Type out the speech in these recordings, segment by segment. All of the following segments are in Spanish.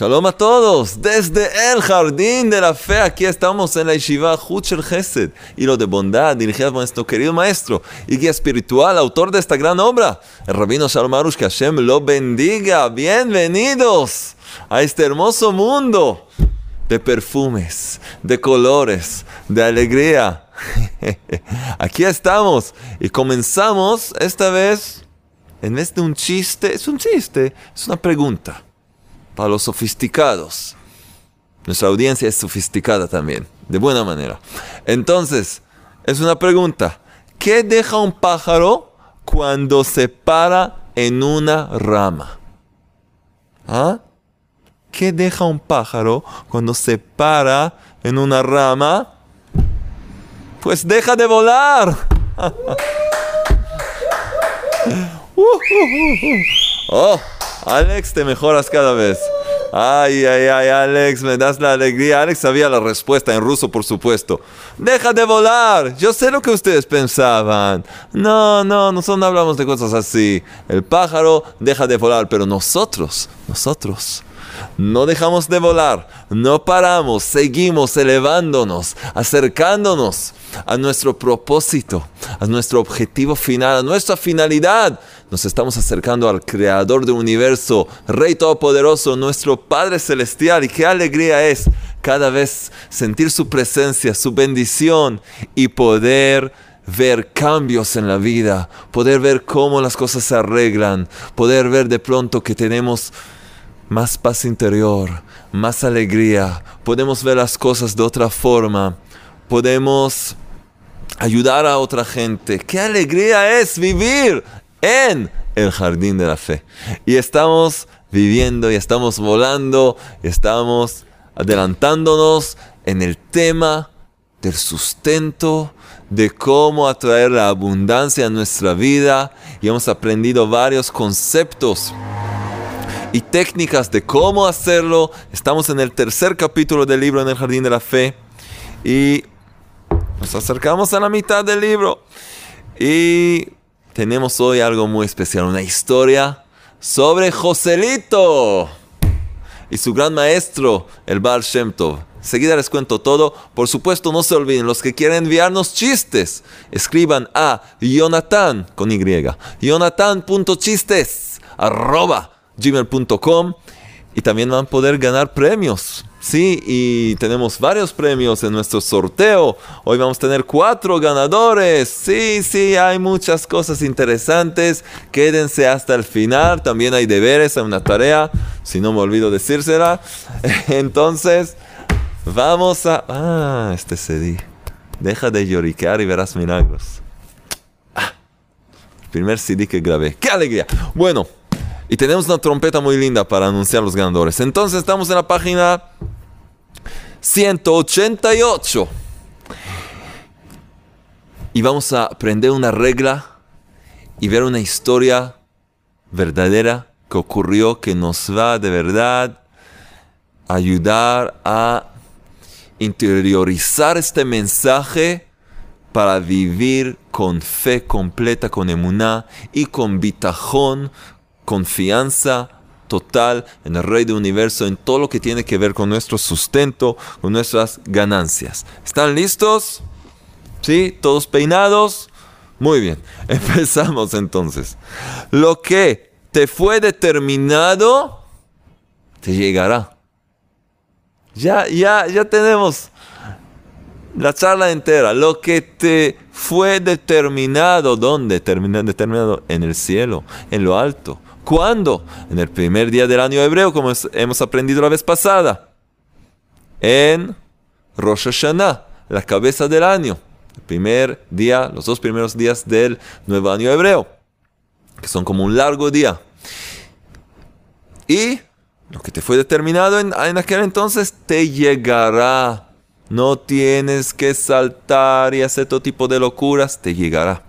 Shalom a todos, desde el jardín de la fe, aquí estamos en la Yeshiva Huchel Chesed, hilo de bondad, dirigida por nuestro querido maestro y guía espiritual, autor de esta gran obra, el rabino Shalom Arush, que Hashem lo bendiga. Bienvenidos a este hermoso mundo de perfumes, de colores, de alegría. Aquí estamos y comenzamos esta vez, en vez de un chiste, es un chiste, es una pregunta para los sofisticados. Nuestra audiencia es sofisticada también, de buena manera. Entonces, es una pregunta. ¿Qué deja un pájaro cuando se para en una rama? ¿Ah? ¿Qué deja un pájaro cuando se para en una rama? Pues deja de volar. Uh, uh, uh, oh. Alex, te mejoras cada vez. Ay, ay, ay, Alex, me das la alegría. Alex sabía la respuesta en ruso, por supuesto. Deja de volar. Yo sé lo que ustedes pensaban. No, no, nosotros no hablamos de cosas así. El pájaro deja de volar, pero nosotros, nosotros, no dejamos de volar, no paramos, seguimos elevándonos, acercándonos a nuestro propósito, a nuestro objetivo final, a nuestra finalidad. Nos estamos acercando al Creador del universo, Rey Todopoderoso, nuestro Padre Celestial. Y qué alegría es cada vez sentir su presencia, su bendición y poder ver cambios en la vida, poder ver cómo las cosas se arreglan, poder ver de pronto que tenemos más paz interior, más alegría, podemos ver las cosas de otra forma, podemos ayudar a otra gente. ¡Qué alegría es vivir en el jardín de la fe! Y estamos viviendo y estamos volando estamos adelantándonos en el tema del sustento, de cómo atraer la abundancia a nuestra vida y hemos aprendido varios conceptos y técnicas de cómo hacerlo. Estamos en el tercer capítulo del libro en el Jardín de la Fe y nos acercamos a la mitad del libro. Y tenemos hoy algo muy especial, una historia sobre Joselito y su gran maestro, el Bar Shem Tov. Seguida les cuento todo. Por supuesto, no se olviden, los que quieren enviarnos chistes, escriban a Jonathan con Y. Jonathan.chistes arroba gmail.com y también van a poder ganar premios. Sí, y tenemos varios premios en nuestro sorteo. Hoy vamos a tener cuatro ganadores. Sí, sí, hay muchas cosas interesantes. Quédense hasta el final. También hay deberes, hay una tarea. Si no me olvido decírsela. Entonces, vamos a... Ah, este CD. Deja de lloriquear y verás milagros. Ah, primer CD que grabé. ¡Qué alegría! Bueno. Y tenemos una trompeta muy linda para anunciar los ganadores. Entonces estamos en la página 188. Y vamos a aprender una regla y ver una historia verdadera que ocurrió que nos va de verdad ayudar a interiorizar este mensaje para vivir con fe completa, con emuná y con bitajón, confianza total en el Rey del Universo, en todo lo que tiene que ver con nuestro sustento, con nuestras ganancias. ¿Están listos? ¿Sí? ¿Todos peinados? Muy bien, empezamos entonces. Lo que te fue determinado, te llegará. Ya, ya, ya tenemos la charla entera. Lo que te fue determinado, ¿dónde? Determinado en el cielo, en lo alto ¿Cuándo? En el primer día del año hebreo, como hemos aprendido la vez pasada. En Rosh Hashanah, la cabeza del año. El primer día, los dos primeros días del nuevo año hebreo, que son como un largo día. Y lo que te fue determinado en, en aquel entonces te llegará. No tienes que saltar y hacer todo tipo de locuras, te llegará.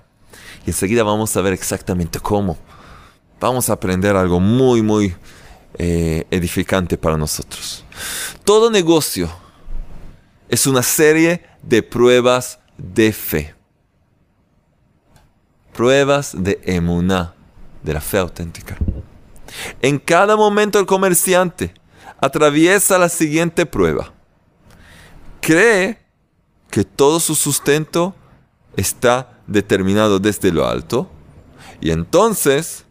Y enseguida vamos a ver exactamente cómo vamos a aprender algo muy, muy eh, edificante para nosotros. Todo negocio es una serie de pruebas de fe. Pruebas de emuná, de la fe auténtica. En cada momento el comerciante atraviesa la siguiente prueba. Cree que todo su sustento está determinado desde lo alto y entonces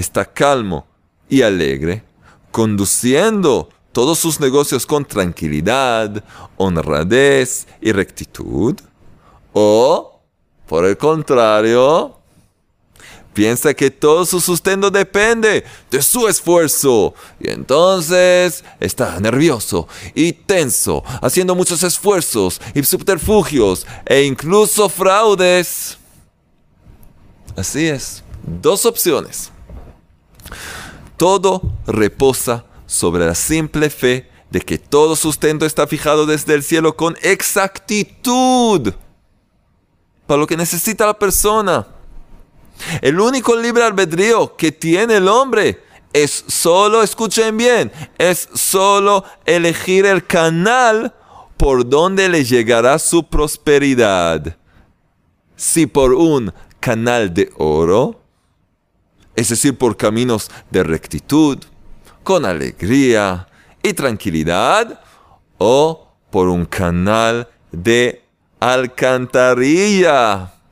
está calmo y alegre, conduciendo todos sus negocios con tranquilidad, honradez y rectitud, o, por el contrario, piensa que todo su sustento depende de su esfuerzo y entonces está nervioso y tenso, haciendo muchos esfuerzos y subterfugios e incluso fraudes. Así es, dos opciones. Todo reposa sobre la simple fe de que todo sustento está fijado desde el cielo con exactitud para lo que necesita la persona. El único libre albedrío que tiene el hombre es solo, escuchen bien, es solo elegir el canal por donde le llegará su prosperidad. Si por un canal de oro, es decir, por caminos de rectitud, con alegría y tranquilidad, o por un canal de alcantarilla.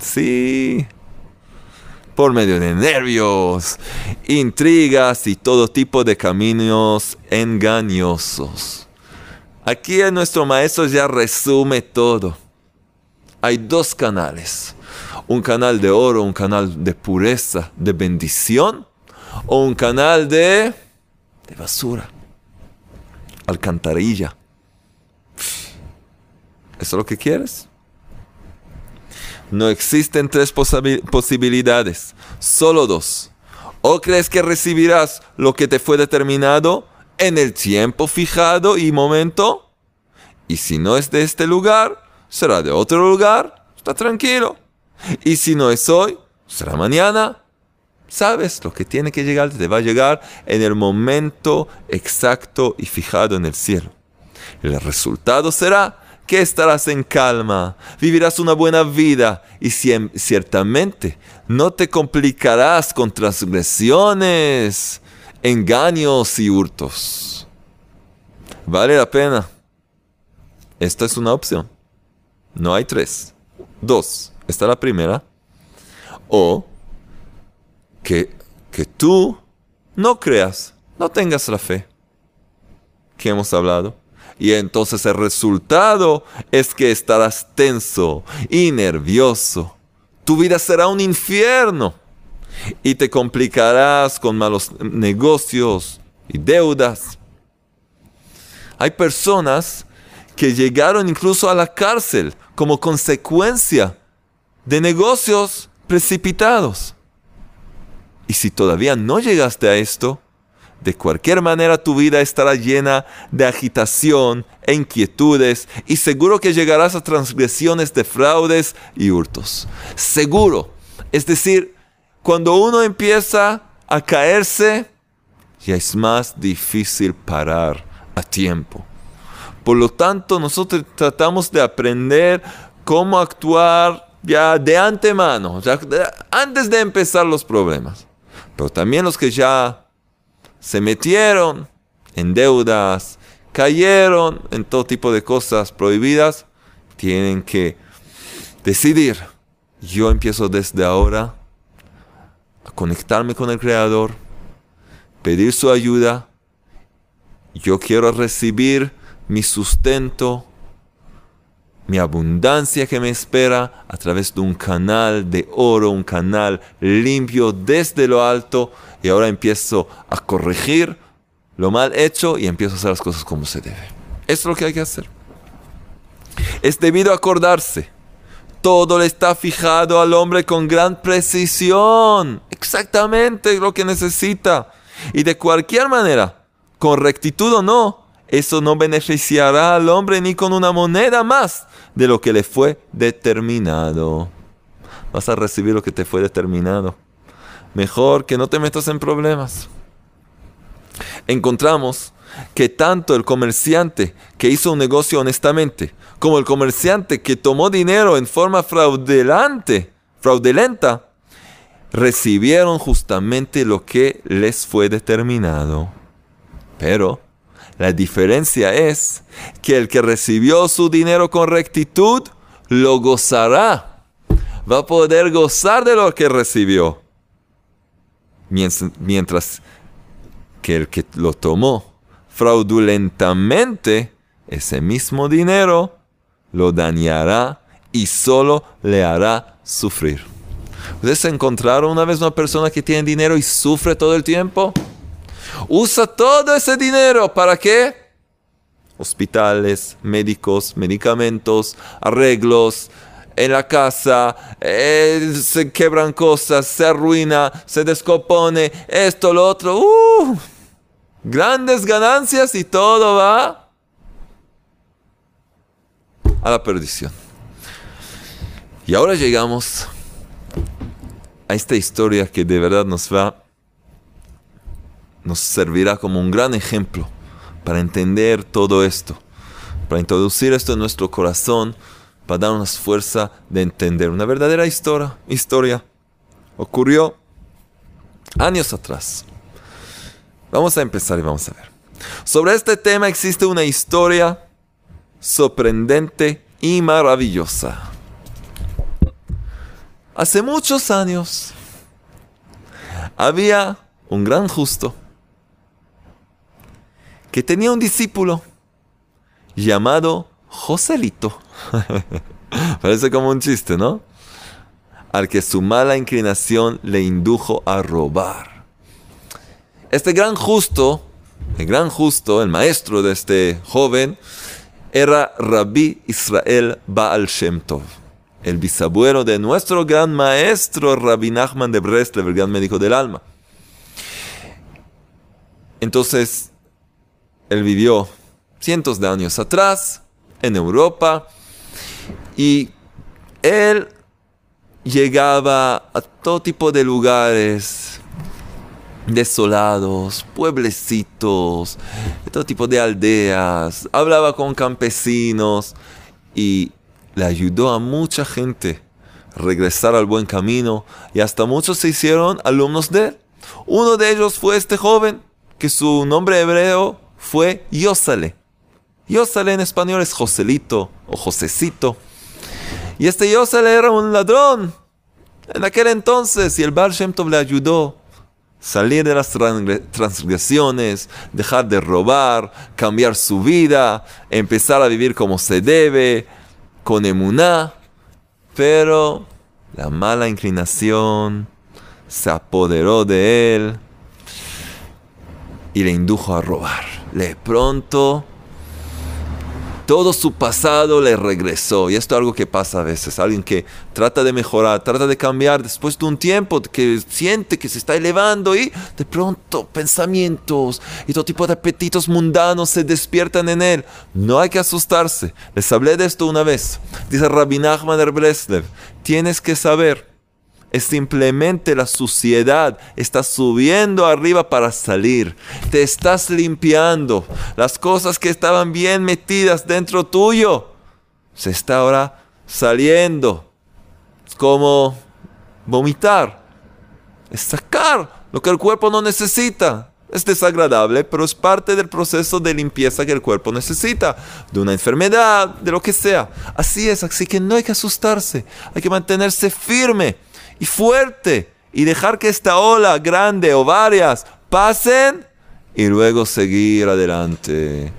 Sí. Por medio de nervios, intrigas y todo tipo de caminos engañosos. Aquí nuestro maestro ya resume todo. Hay dos canales. Un canal de oro, un canal de pureza, de bendición, o un canal de, basura, alcantarilla. ¿Eso es lo que quieres? No existen tres posibilidades, solo dos. O crees que recibirás lo que te fue determinado en el tiempo fijado y momento. Y si no es de este lugar, será de otro lugar. Está tranquilo. Y si no es hoy, será mañana. Sabes, lo que tiene que llegar te va a llegar en el momento exacto y fijado en el cielo. El resultado será que estarás en calma, vivirás una buena vida y ciertamente no te complicarás con transgresiones, engaños y hurtos. Vale la pena. Esta es una opción. No hay tres. Dos. Esta es la primera. O que, que tú no creas, no tengas la fe que hemos hablado y entonces el resultado es que estarás tenso y nervioso. Tu vida será un infierno. Y te complicarás con malos negocios y deudas. Hay personas que llegaron incluso a la cárcel como consecuencia de negocios precipitados. Y si todavía no llegaste a esto, de cualquier manera tu vida estará llena de agitación e inquietudes y seguro que llegarás a transgresiones de fraudes y hurtos. Seguro. Es decir, cuando uno empieza a caerse, ya es más difícil parar a tiempo. Por lo tanto, nosotros tratamos de aprender cómo actuar ya de antemano, antes de empezar los problemas. Pero también los que ya se metieron en deudas, cayeron en todo tipo de cosas prohibidas, tienen que decidir. Yo empiezo desde ahora a conectarme con el Creador, pedir su ayuda. Yo quiero recibir mi sustento, mi abundancia que me espera a través de un canal de oro, un canal limpio desde lo alto y ahora empiezo a corregir lo mal hecho y empiezo a hacer las cosas como se debe. Eso es lo que hay que hacer. Es debido acordarse. Todo le está fijado al hombre con gran precisión. Exactamente lo que necesita. Y de cualquier manera, con rectitud o no, eso no beneficiará al hombre ni con una moneda más de lo que le fue determinado. Vas a recibir lo que te fue determinado mejor que no te metas en problemas. Encontramos que tanto el comerciante que hizo un negocio honestamente, como el comerciante que tomó dinero en forma fraudulenta, fraudulenta, recibieron justamente lo que les fue determinado. Pero la diferencia es que el que recibió su dinero con rectitud lo gozará. Va a poder gozar de lo que recibió. Mientras que el que lo tomó fraudulentamente, ese mismo dinero lo dañará y solo le hará sufrir. ¿Ustedes encontraron una vez una persona que tiene dinero y sufre todo el tiempo? Usa todo ese dinero para qué? Hospitales, médicos, medicamentos, arreglos, en la casa, eh, se quebran cosas, se arruina, se descompone, esto, lo otro. Uh, grandes ganancias y todo va a la perdición. Y ahora llegamos a esta historia que de verdad nos va, nos servirá como un gran ejemplo para entender todo esto, para introducir esto en nuestro corazón, para darnos fuerza de entender una verdadera historia. Historia ocurrió años atrás. Vamos a empezar y vamos a ver. Sobre este tema existe una historia sorprendente y maravillosa. Hace muchos años había un gran justo que tenía un discípulo llamado Joselito. Parece como un chiste, ¿no? Al que su mala inclinación le indujo a robar. Este gran justo, el gran justo, el maestro de este joven, era Rabbi Israel Baal Shem Tov el bisabuelo de nuestro gran maestro Rabbi Nachman de Breslev, el gran médico del alma. Entonces, él vivió cientos de años atrás en Europa y él llegaba a todo tipo de lugares desolados, pueblecitos, todo tipo de aldeas, hablaba con campesinos y le ayudó a mucha gente regresar al buen camino y hasta muchos se hicieron alumnos de él. Uno de ellos fue este joven, que su nombre hebreo fue Yosale. Yosale en español es Joselito o Josecito. Y este Yosale era un ladrón en aquel entonces y el Tov le ayudó salir de las transgresiones, dejar de robar, cambiar su vida, empezar a vivir como se debe, con emuná, pero la mala inclinación se apoderó de él y le indujo a robar. De pronto todo su pasado le regresó. Y esto es algo que pasa a veces. Alguien que trata de mejorar, trata de cambiar después de un tiempo que siente que se está elevando y de pronto pensamientos y todo tipo de apetitos mundanos se despiertan en él. No hay que asustarse. Les hablé de esto una vez. Dice Rabbi Nachman der Breslev, tienes que saber es simplemente la suciedad. Está subiendo arriba para salir. Te estás limpiando. Las cosas que estaban bien metidas dentro tuyo se está ahora saliendo. Es como vomitar. Es sacar lo que el cuerpo no necesita. Es desagradable, pero es parte del proceso de limpieza que el cuerpo necesita, de una enfermedad, de lo que sea. Así es, así que no hay que asustarse, hay que mantenerse firme y fuerte y dejar que esta ola grande o varias pasen y luego seguir adelante.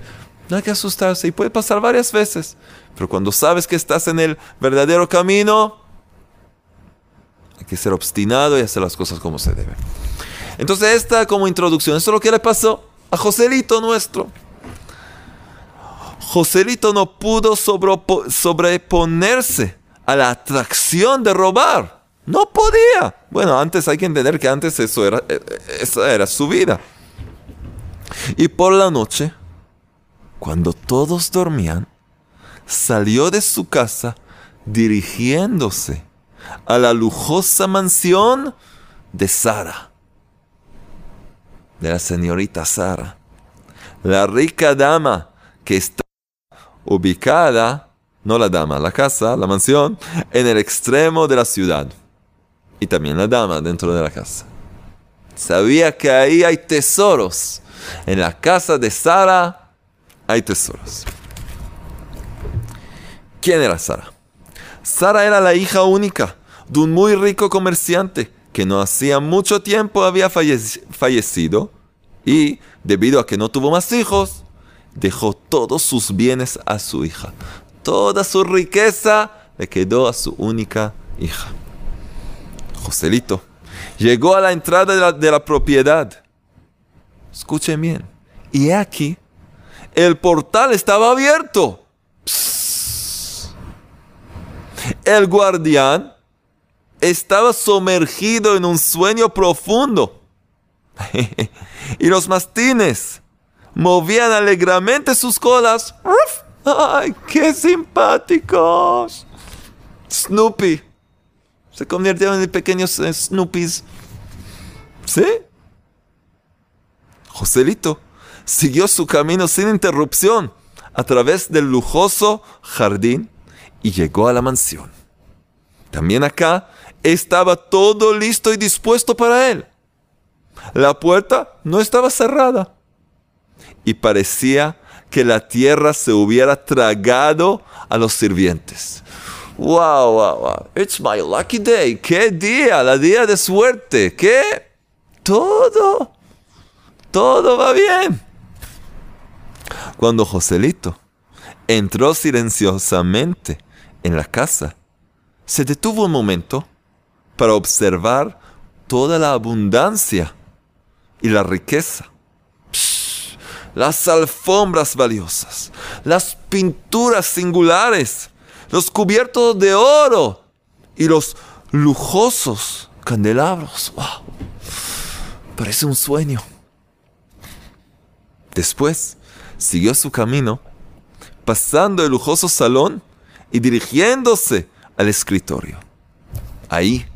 No hay que asustarse y puede pasar varias veces, pero cuando sabes que estás en el verdadero camino, hay que ser obstinado y hacer las cosas como se debe. Entonces esta como introducción, esto es lo que le pasó a Joselito nuestro. Joselito no pudo sobreponerse a la atracción de robar. No podía. Bueno, antes hay que entender que antes eso era, eh, eh, esa era su vida. Y por la noche, cuando todos dormían, salió de su casa dirigiéndose a la lujosa mansión de Sara, de la señorita Sara, la rica dama que está ubicada, no la dama, la casa, la mansión, en el extremo de la ciudad y también la dama dentro de la casa. Sabía que ahí hay tesoros, En la casa de Sara hay tesoros. ¿Quién era Sara? Sara era la hija única de un muy rico comerciante que no hacía mucho tiempo había fallecido y, debido a que no tuvo más hijos, dejó todos sus bienes a su hija. Toda su riqueza le quedó a su única hija. Joselito llegó a la entrada de la, propiedad. Escuchen bien. Y aquí, el portal estaba abierto. El guardián estaba sumergido en un sueño profundo. y los mastines movían alegremente sus colas. ¡Ay, qué simpáticos! Snoopy. Se convirtieron en pequeños Snoopies. ¿Sí? Joselito siguió su camino sin interrupción a través del lujoso jardín y llegó a la mansión. También acá estaba todo listo y dispuesto para él. La puerta no estaba cerrada y parecía que la tierra se hubiera tragado a los sirvientes. Wow, wow, wow. It's my lucky day. ¡Qué día! La día de suerte. ¿Qué? Todo. Todo va bien. Cuando Joselito entró silenciosamente en la casa, se detuvo un momento para observar toda la abundancia y la riqueza. las alfombras valiosas, las pinturas singulares, los cubiertos de oro y los lujosos candelabros. ¡Wow! Parece un sueño. Después siguió su camino, pasando el lujoso salón y dirigiéndose al escritorio. Ahí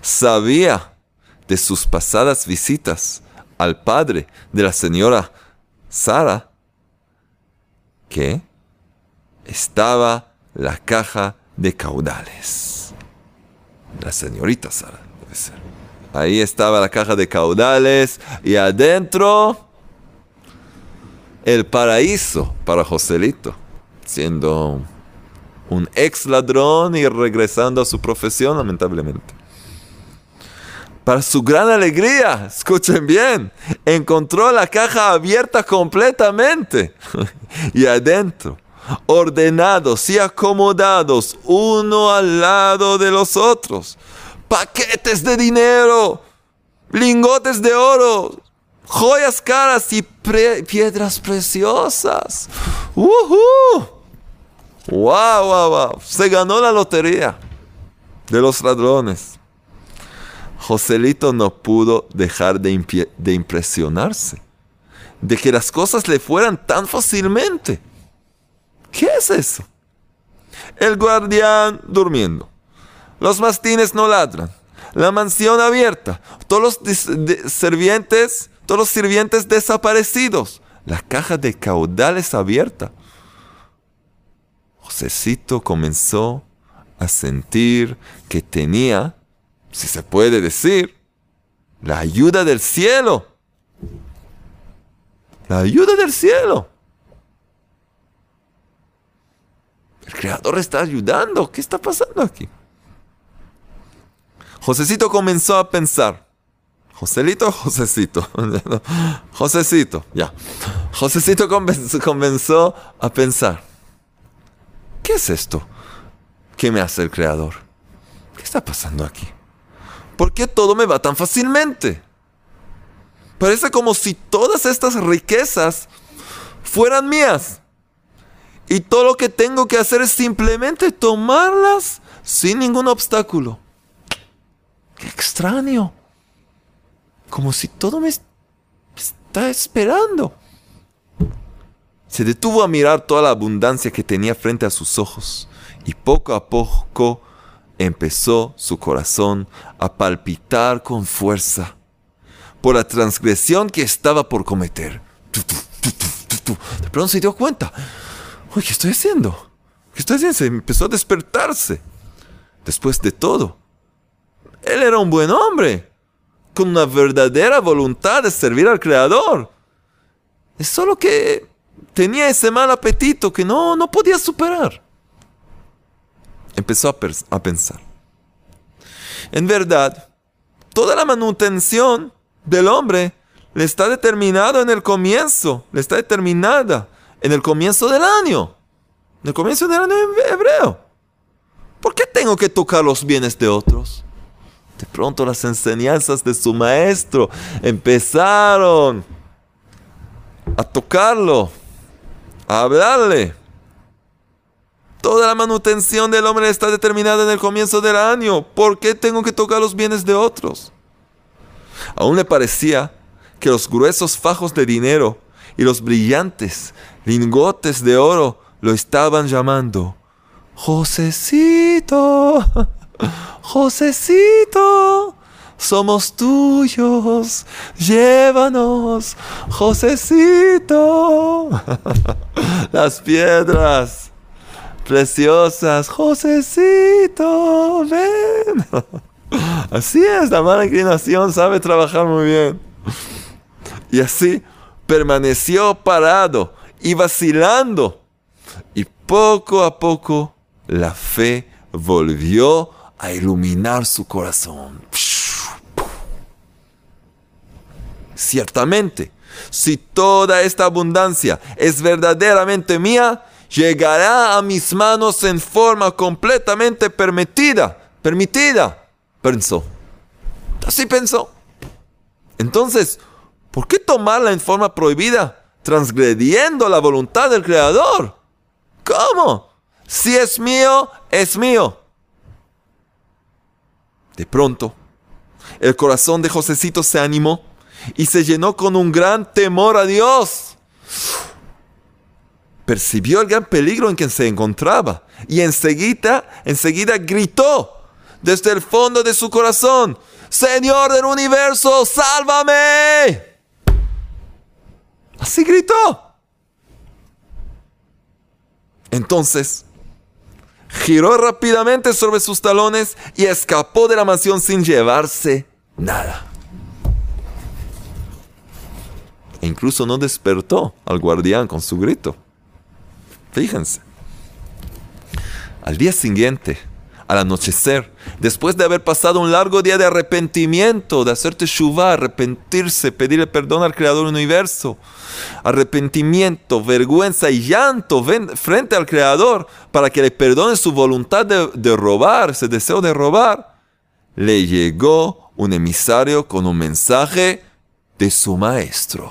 sabía de sus pasadas visitas al padre de la señora Sara que estaba la caja de caudales. La señorita Sara, debe ser. Ahí estaba la caja de caudales y adentro el paraíso para Joselito, siendo un ex ladrón y regresando a su profesión, lamentablemente. Para su gran alegría, escuchen bien, encontró la caja abierta completamente y adentro ordenados y acomodados uno al lado de los otros. Paquetes de dinero, lingotes de oro, joyas caras y piedras preciosas. ¡Wow, wow, wow! Se ganó la lotería de los ladrones. Joselito no pudo dejar de, de impresionarse de que las cosas le fueran tan fácilmente. ¿Qué es eso? El guardián durmiendo. Los mastines no ladran. La mansión abierta. Todos los sirvientes, todos los sirvientes desaparecidos. La caja de caudales abierta. Josecito comenzó a sentir que tenía, si se puede decir, la ayuda del cielo. La ayuda del cielo. El creador está ayudando. ¿Qué está pasando aquí? Josecito comenzó a pensar. Joselito, Josecito. Josecito, ya. Josecito comenzó a pensar. ¿Qué es esto? ¿Qué me hace el creador? ¿Qué está pasando aquí? ¿Por qué todo me va tan fácilmente? Parece como si todas estas riquezas fueran mías. Y todo lo que tengo que hacer es simplemente tomarlas sin ningún obstáculo. Qué extraño. Como si todo me está esperando. Se detuvo a mirar toda la abundancia que tenía frente a sus ojos y poco a poco empezó su corazón a palpitar con fuerza por la transgresión que estaba por cometer. De pronto se dio cuenta ¿qué estoy haciendo? ¿Qué estoy haciendo? Se empezó a despertarse. Después de todo, él era un buen hombre, con una verdadera voluntad de servir al Creador. Es solo que tenía ese mal apetito que no, no podía superar. Empezó a, a pensar. En verdad, toda la manutención del hombre le está determinada en el comienzo, le está determinada en el comienzo del año, en el comienzo del año hebreo. ¿Por qué tengo que tocar los bienes de otros? De pronto las enseñanzas de su maestro empezaron a tocarlo, a hablarle. Toda la manutención del hombre está determinada en el comienzo del año. ¿Por qué tengo que tocar los bienes de otros? Aún le parecía que los gruesos fajos de dinero y los brillantes lingotes de oro lo estaban llamando. Josecito. Josecito, somos tuyos, llévanos, Josecito. Las piedras preciosas, Josecito, ven. Así es, la mala inclinación sabe trabajar muy bien. Y así permaneció parado y vacilando. Y poco a poco la fe volvió a iluminar su corazón. Ciertamente, si toda esta abundancia es verdaderamente mía, llegará a mis manos en forma completamente permitida, permitida, pensó. Así pensó. Entonces, ¿por qué tomarla en forma prohibida, transgrediendo la voluntad del Creador? ¿Cómo? Si es mío, es mío. De pronto, el corazón de Josecito se animó y se llenó con un gran temor a Dios. Percibió el gran peligro en que se encontraba y enseguida, enseguida gritó desde el fondo de su corazón, Señor del universo, sálvame. Así gritó. Entonces, giró rápidamente sobre sus talones y escapó de la mansión sin llevarse nada. E incluso no despertó al guardián con su grito. Fíjense. Al día siguiente, al anochecer, después de haber pasado un largo día de arrepentimiento, de hacer teshuva, arrepentirse, pedirle perdón al Creador del universo, arrepentimiento, vergüenza y llanto frente al Creador para que le perdone su voluntad de, de robar, ese deseo de robar, le llegó un emisario con un mensaje de su maestro,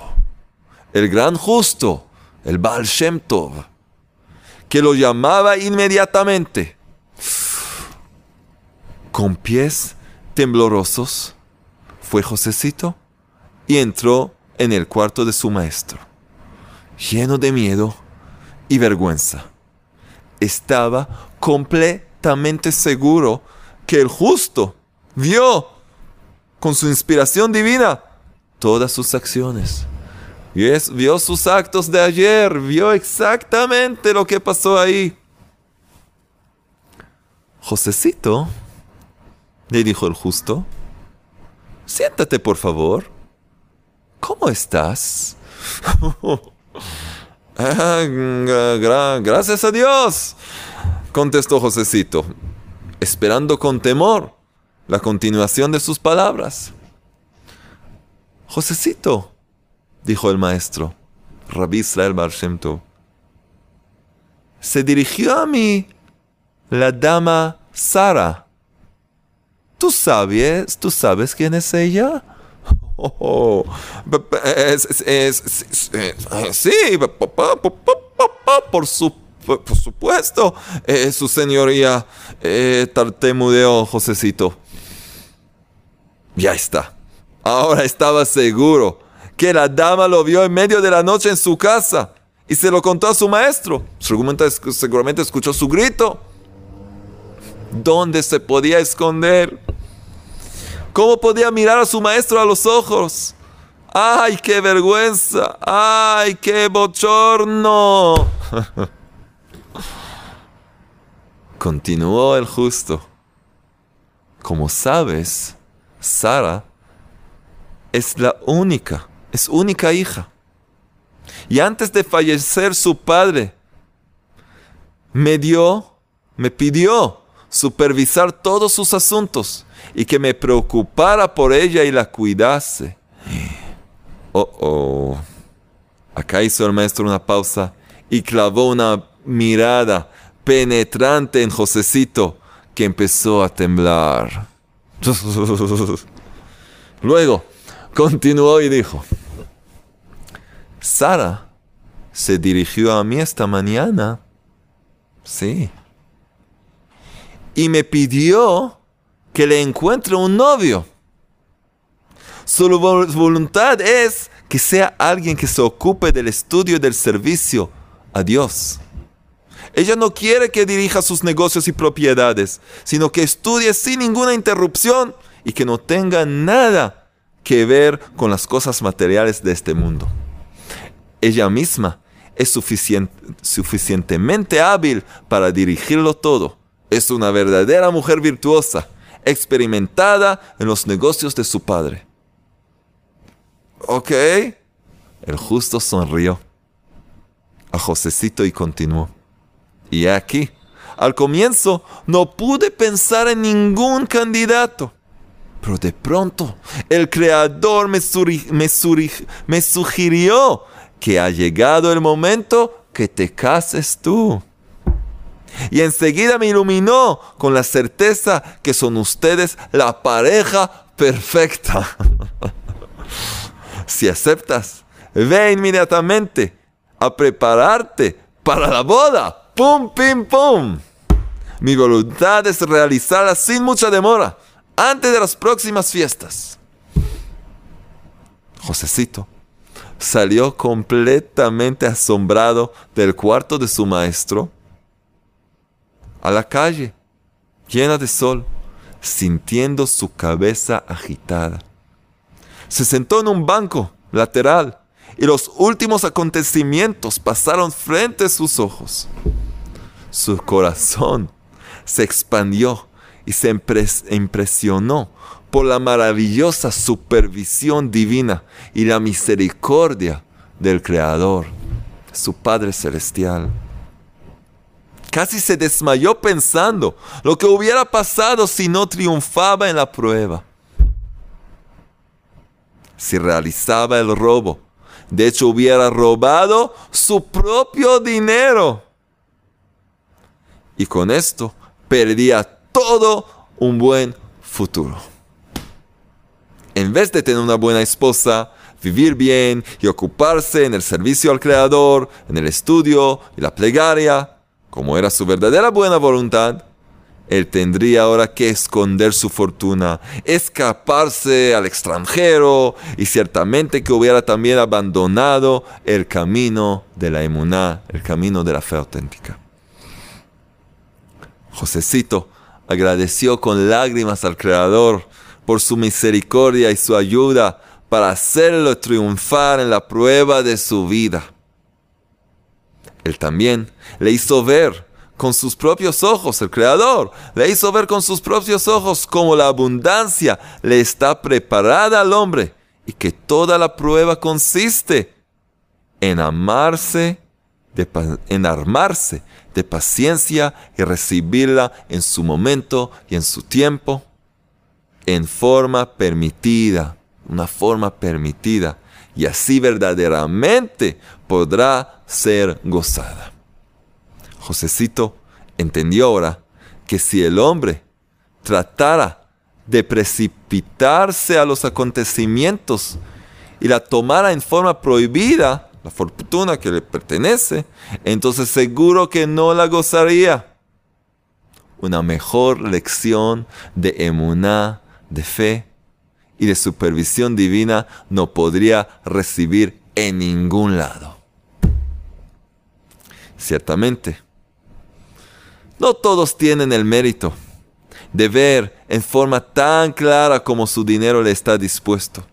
el gran justo, el Baal Shem Tov, que lo llamaba inmediatamente con pies temblorosos, fue Josecito y entró en el cuarto de su maestro, lleno de miedo y vergüenza. Estaba completamente seguro que el justo vio con su inspiración divina todas sus acciones. Vio sus actos de ayer, vio exactamente lo que pasó ahí. Josecito le dijo el justo. Siéntate, por favor. ¿Cómo estás? Gracias a Dios, contestó Josecito, esperando con temor la continuación de sus palabras. Josecito, dijo el maestro, Rabbi Israel Bar se dirigió a mí la dama Sara ¿Tú sabes, tú sabes quién es ella? Oh, sí, por, supuesto, su señoría eh, tartamudeó Josecito. Ya está. Ahora estaba seguro que la dama lo vio en medio de la noche en su casa y se lo contó a su maestro. Seguramente escuchó su grito. ¿Dónde se podía esconder? ¿Cómo podía mirar a su maestro a los ojos? ¡Ay, qué vergüenza! ¡Ay, qué bochorno! Continuó el justo. Como sabes, Sara es la única, es única hija. Y antes de fallecer su padre, me dio, me pidió supervisar todos sus asuntos y que me preocupara por ella y la cuidase. Oh, oh. Acá hizo el maestro una pausa y clavó una mirada penetrante en Josecito, que empezó a temblar. Luego continuó y dijo, Sara se dirigió a mí esta mañana. Sí. Y me pidió que le encuentre un novio. Su voluntad es que sea alguien que se ocupe del estudio y del servicio a Dios. Ella no quiere que dirija sus negocios y propiedades, sino que estudie sin ninguna interrupción y que no tenga nada que ver con las cosas materiales de este mundo. Ella misma es suficientemente hábil para dirigirlo todo. Es una verdadera mujer virtuosa, experimentada en los negocios de su padre. Ok. El justo sonrió a Josecito y continuó. Y aquí, al comienzo no pude pensar en ningún candidato. Pero de pronto el Creador me, me sugirió que ha llegado el momento que te cases tú. Y enseguida me iluminó con la certeza que son ustedes la pareja perfecta. si aceptas, ve inmediatamente a prepararte para la boda. ¡Pum, pim, pum! Mi voluntad es realizarla sin mucha demora, antes de las próximas fiestas. Josecito salió completamente asombrado del cuarto de su maestro a la calle, llena de sol, sintiendo su cabeza agitada. Se sentó en un banco lateral y los últimos acontecimientos pasaron frente a sus ojos su corazón se expandió y se impresionó por la maravillosa supervisión divina y la misericordia del Creador, su Padre Celestial. Casi se desmayó pensando lo que hubiera pasado si no triunfaba en la prueba. Si realizaba el robo, de hecho hubiera robado su propio dinero y con esto perdía todo un buen futuro. En vez de tener una buena esposa, vivir bien y ocuparse en el servicio al Creador, en el estudio y la plegaria, como era su verdadera buena voluntad, él tendría ahora que esconder su fortuna, escaparse al extranjero y ciertamente que hubiera también abandonado el camino de la emuná, el camino de la fe auténtica. Josecito agradeció con lágrimas al Creador por su misericordia y su ayuda para hacerlo triunfar en la prueba de su vida. Él también le hizo ver con sus propios ojos, el Creador, le hizo ver con sus propios ojos cómo la abundancia le está preparada al hombre y que toda la prueba consiste en amarse, en armarse de paciencia y recibirla en su momento y en su tiempo, en forma permitida, una forma permitida, y así verdaderamente podrá ser gozada. Josecito entendió ahora que si el hombre tratara de precipitarse a los acontecimientos y la tomara en forma prohibida, la fortuna que le pertenece, entonces seguro que no la gozaría. Una mejor lección de emuná, de fe y de supervisión divina no podría recibir en ningún lado. Ciertamente, no todos tienen el mérito de ver en forma tan clara como su dinero le está dispuesto.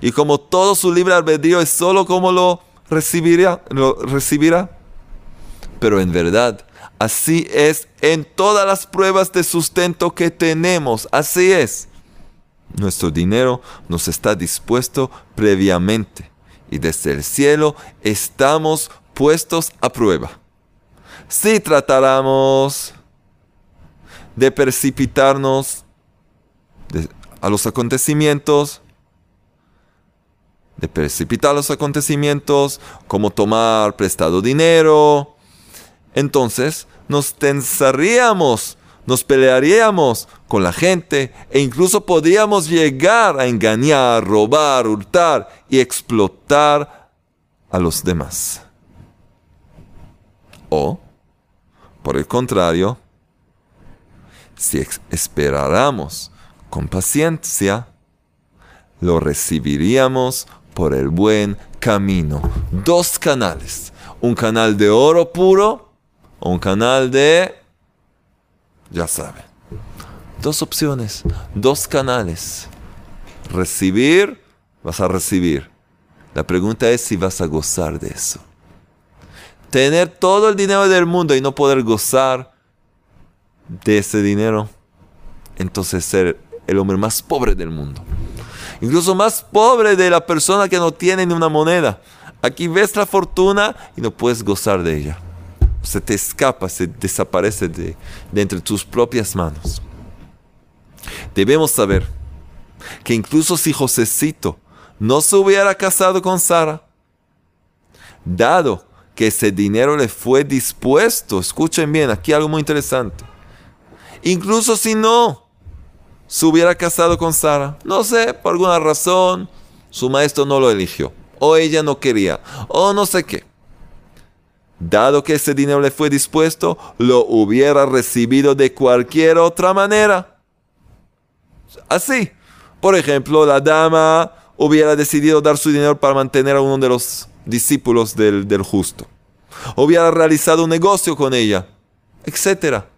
Y como todo su libre albedrío es solo como lo recibirá, lo recibirá. Pero en verdad, así es en todas las pruebas de sustento que tenemos. Así es. Nuestro dinero nos está dispuesto previamente y desde el cielo estamos puestos a prueba. Si tratáramos de precipitarnos a los acontecimientos, de precipitar los acontecimientos, como tomar prestado dinero, entonces nos tensaríamos, nos pelearíamos con la gente e incluso podríamos llegar a engañar, robar, hurtar y explotar a los demás. O, por el contrario, si esperáramos con paciencia, lo recibiríamos por el buen camino. Dos canales. Un canal de oro puro o un canal de... Ya saben. Dos opciones, dos canales. Recibir, vas a recibir. La pregunta es si vas a gozar de eso. Tener todo el dinero del mundo y no poder gozar de ese dinero, entonces ser el hombre más pobre del mundo. Incluso más pobre de la persona que no tiene ni una moneda. Aquí ves la fortuna y no puedes gozar de ella. Se te escapa, se desaparece de, de entre tus propias manos. Debemos saber que incluso si Josecito no se hubiera casado con Sara, dado que ese dinero le fue dispuesto, escuchen bien, aquí algo muy interesante, incluso si no se hubiera casado con Sara. No sé, por alguna razón, su maestro no lo eligió. O ella no quería. O no sé qué. Dado que ese dinero le fue dispuesto, lo hubiera recibido de cualquier otra manera. Así. Por ejemplo, la dama hubiera decidido dar su dinero para mantener a uno de los discípulos del, del justo. Hubiera realizado un negocio con ella, etcétera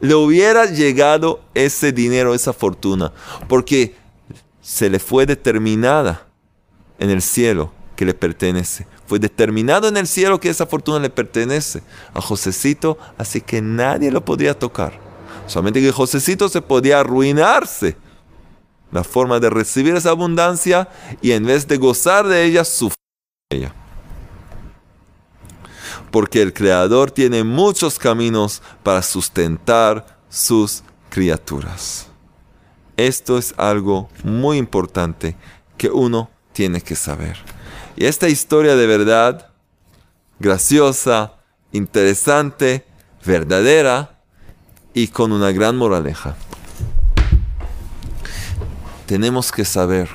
le hubiera llegado ese dinero, esa fortuna, porque se le fue determinada en el cielo que le pertenece. Fue determinado en el cielo que esa fortuna le pertenece a Josecito, así que nadie lo podía tocar. Solamente que Josecito se podía arruinarse la forma de recibir esa abundancia y en vez de gozar de ella, sufrir de ella porque el Creador tiene muchos caminos para sustentar sus criaturas. Esto es algo muy importante que uno tiene que saber. Y esta historia de verdad, graciosa, interesante, verdadera y con una gran moraleja. Tenemos que saber,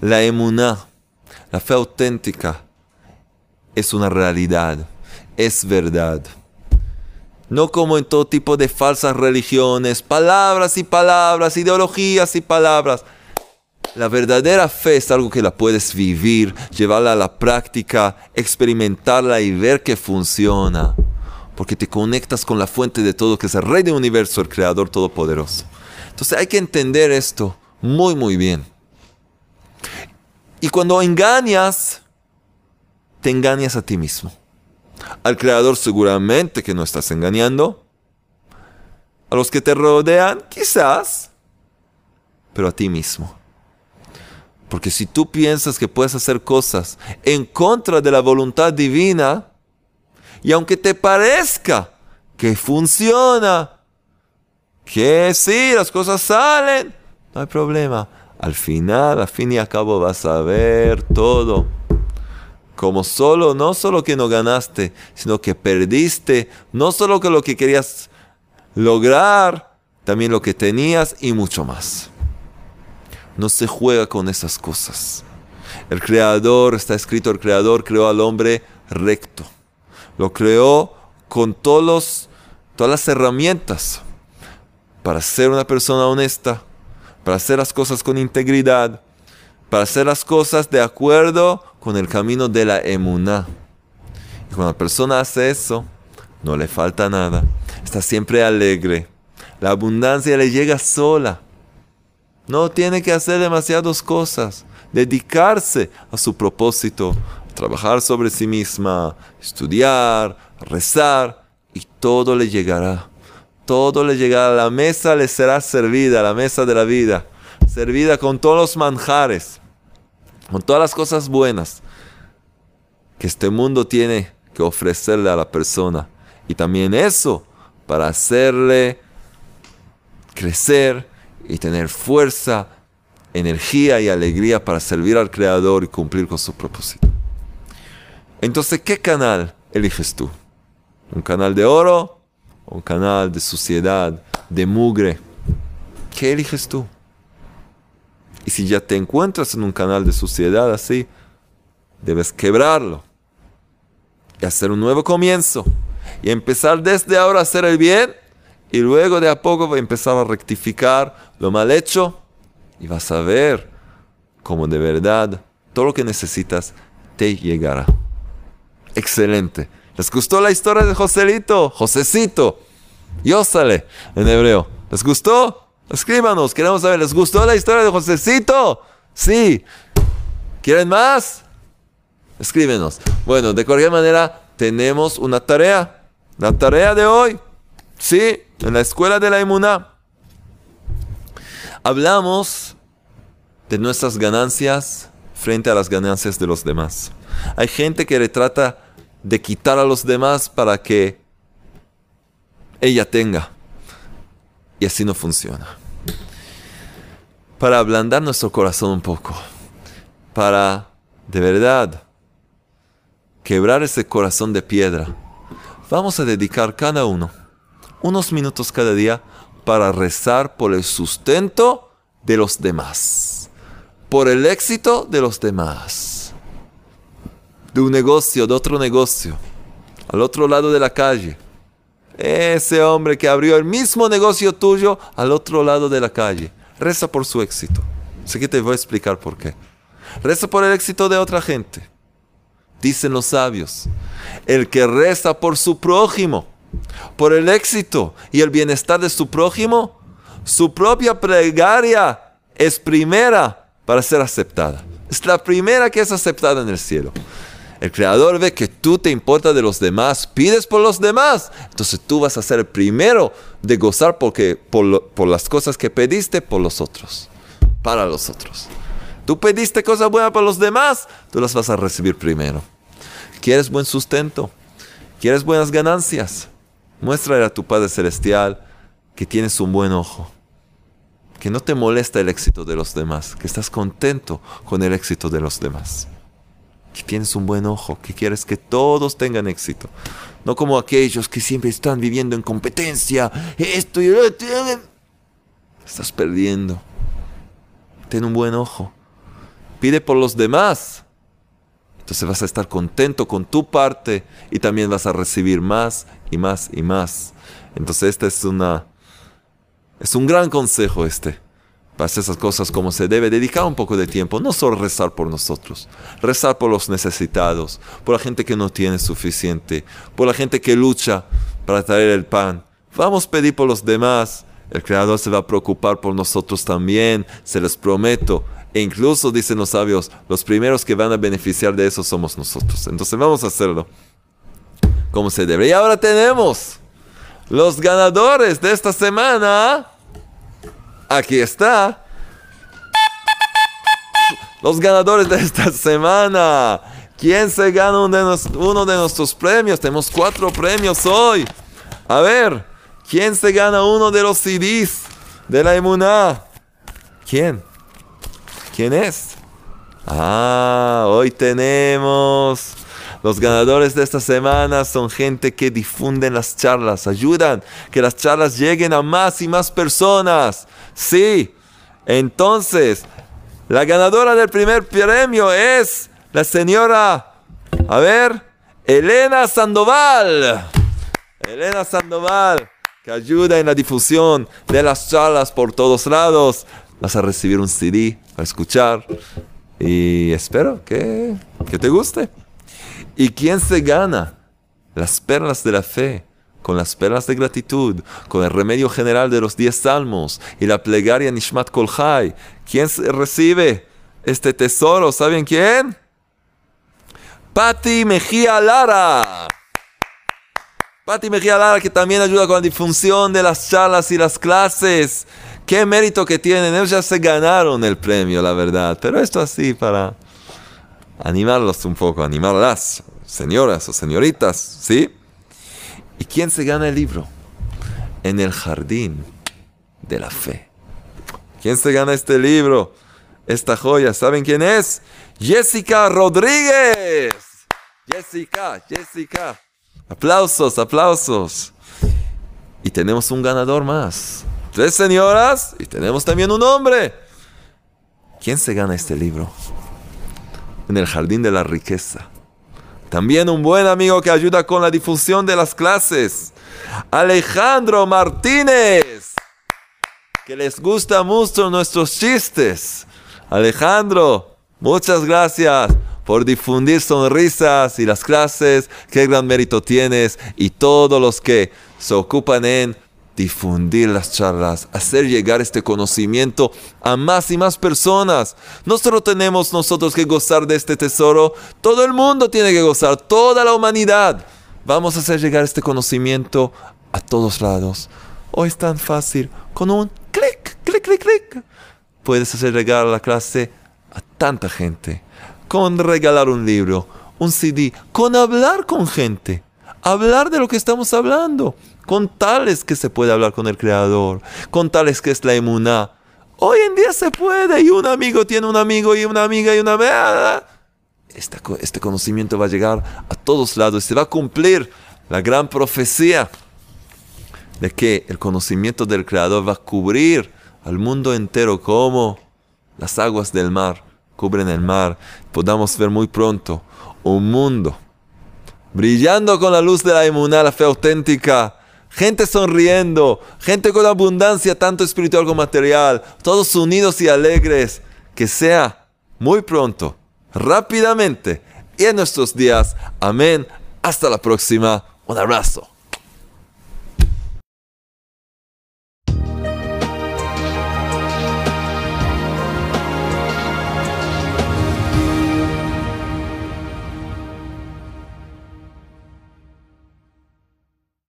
la emuná, la fe auténtica, es una realidad, es verdad. No como en todo tipo de falsas religiones, palabras y palabras, ideologías y palabras. La verdadera fe es algo que la puedes vivir, llevarla a la práctica, experimentarla y ver que funciona. Porque te conectas con la fuente de todo, que es el Rey del Universo, el Creador Todopoderoso. Entonces hay que entender esto muy, muy bien. Y cuando engañas, te engañas a ti mismo. Al creador seguramente que no estás engañando. A los que te rodean, quizás. Pero a ti mismo. Porque si tú piensas que puedes hacer cosas en contra de la voluntad divina, y aunque te parezca que funciona, que sí, las cosas salen, no hay problema. Al final, al fin y al cabo vas a ver todo como solo, no solo que no ganaste, sino que perdiste, no solo que lo que querías lograr, también lo que tenías y mucho más. No se juega con esas cosas. El creador, está escrito, el creador creó al hombre recto. Lo creó con todos todas las herramientas para ser una persona honesta, para hacer las cosas con integridad, para hacer las cosas de acuerdo con el camino de la emuná. Y cuando la persona hace eso, no le falta nada. Está siempre alegre. La abundancia le llega sola. No tiene que hacer demasiadas cosas. Dedicarse a su propósito. Trabajar sobre sí misma. Estudiar. Rezar. Y todo le llegará. Todo le llegará. La mesa le será servida. La mesa de la vida. Servida con todos los manjares con todas las cosas buenas. que este mundo tiene que ofrecerle a la persona. Y también eso para hacerle crecer y tener fuerza, energía y alegría para servir al Creador y cumplir con su propósito. Entonces, ¿qué canal eliges tú? ¿Un canal de oro? ¿Un canal de suciedad, de mugre? ¿Qué eliges tú? Y si ya te encuentras en un canal de suciedad así, debes quebrarlo y hacer un nuevo comienzo. Y empezar desde ahora a hacer el bien y luego de a poco empezar a rectificar lo mal hecho y vas a ver cómo de verdad todo lo que necesitas te llegará. Excelente. ¿Les gustó la historia de Joselito? Josecito. Yosale en hebreo. ¿Les gustó? Escríbanos, queremos saber, ¿les gustó la historia de Josecito? Sí. ¿Quieren más? Escríbenos. Bueno, de cualquier manera, tenemos una tarea. La tarea de hoy. Sí, en la escuela de la Imuná. Hablamos de nuestras ganancias frente a las ganancias de los demás. Hay gente que le trata de quitar a los demás para que ella tenga. Y así no funciona. Para ablandar nuestro corazón un poco. Para de verdad quebrar ese corazón de piedra. Vamos a dedicar cada uno unos minutos cada día para rezar por el sustento de los demás, por el éxito de los demás, de un negocio, de otro negocio, al otro lado de la calle. Ese hombre que abrió el mismo negocio tuyo al otro lado de la calle. Reza por su éxito. Sé que te voy a explicar por qué. Reza por el éxito de otra gente. Dicen los sabios, el que reza por su prójimo, por el éxito y el bienestar de su prójimo, su propia plegaria es primera para ser aceptada. Es la primera que es aceptada en el cielo. El Creador ve que tú te importa de los demás, pides por los demás, entonces tú vas a ser el primero de gozar porque, por, por las cosas que pediste por los otros, para los otros. Tú pediste cosas buenas para los demás, tú las vas a recibir primero. ¿Quieres buen sustento? ¿Quieres buenas ganancias? Muéstrale a tu Padre Celestial que tienes un buen ojo, que no te molesta el éxito de los demás, que estás contento con el éxito de los demás, que tienes un buen ojo, que quieres que todos tengan éxito, no como aquellos que siempre están viviendo en competencia, esto y lo. Estás perdiendo. Ten un buen ojo. Pide por los demás entonces vas a estar contento con tu parte y también vas a recibir más y más y más. Entonces este es una es un gran consejo este. Para esas cosas como se debe, dedicar un poco de tiempo, no solo rezar por nosotros, rezar por los necesitados, por la gente que no tiene suficiente, por la gente que lucha para traer el pan. Vamos a pedir por los demás. El Creador se va a preocupar por nosotros también, se les prometo. E incluso, dicen los sabios, los primeros que van a beneficiar de eso somos nosotros. Entonces vamos a hacerlo como se debe. Y ahora tenemos los ganadores de esta semana. Aquí está. Los ganadores de esta semana. ¿Quién se gana uno de, nuestros premios? Tenemos cuatro premios hoy. A ver, ¿quién se gana uno de los CDs de la Emuná? ¿Quién? ¿Quién es? Ah, hoy tenemos los ganadores de esta semana son gente que difunden las charlas, ayudan que las charlas lleguen a más y más personas. Sí, entonces, la ganadora del primer premio es la señora, a ver, Elena Sandoval. Elena Sandoval, que ayuda en la difusión de las charlas por todos lados. Vas a recibir un CD a escuchar. Y espero que, que te guste. ¿Y quién se gana? Las perlas de la fe, con las perlas de gratitud, con el remedio general de los diez salmos y la plegaria Nishmat Kolhai. ¿Quién recibe este tesoro? ¿Saben quién? Patti Mejía Lara. Patti Mejía Lara que también ayuda con la difusión de las charlas y las clases. Qué mérito que tienen. Ellos ya se ganaron el premio, la verdad. Pero esto así para, animarlos un poco, animarlas, señoras o señoritas, ¿sí? ¿Y quién se gana el libro? En el jardín de la fe. ¿Quién se gana este libro? Esta joya, ¿saben quién es? Jessica Rodríguez. Jessica, Jessica. Aplausos, aplausos. Y tenemos un ganador más. Tres señoras y tenemos también un hombre. ¿Quién se gana este libro? En el jardín de la riqueza. También un buen amigo que ayuda con la difusión de las clases. Alejandro Martínez. Que les gusta mucho nuestros chistes. Alejandro, muchas gracias por difundir sonrisas y las clases. Qué gran mérito tienes. Y todos los que se ocupan en difundir las charlas, hacer llegar este conocimiento a más y más personas. No solo tenemos nosotros que gozar de este tesoro, todo el mundo tiene que gozar, toda la humanidad. Vamos a hacer llegar este conocimiento a todos lados. Hoy es tan fácil, con un clic, clic, clic, clic. Puedes hacer llegar la clase a tanta gente, con regalar un libro, un CD, con hablar con gente, hablar de lo que estamos hablando con tales que se puede hablar con el Creador, con tales que es la emuná. Hoy en día se puede, y un amigo tiene un amigo, y una amiga, y una. Este, este conocimiento va a llegar a todos lados y se va a cumplir la gran profecía de que el conocimiento del Creador va a cubrir al mundo entero como las aguas del mar cubren el mar. Podamos ver muy pronto un mundo brillando con la luz de la emuná, la fe auténtica, gente sonriendo, gente con abundancia tanto espiritual como material, todos unidos y alegres, que sea muy pronto, rápidamente y en nuestros días. Amén. Hasta la próxima. Un abrazo.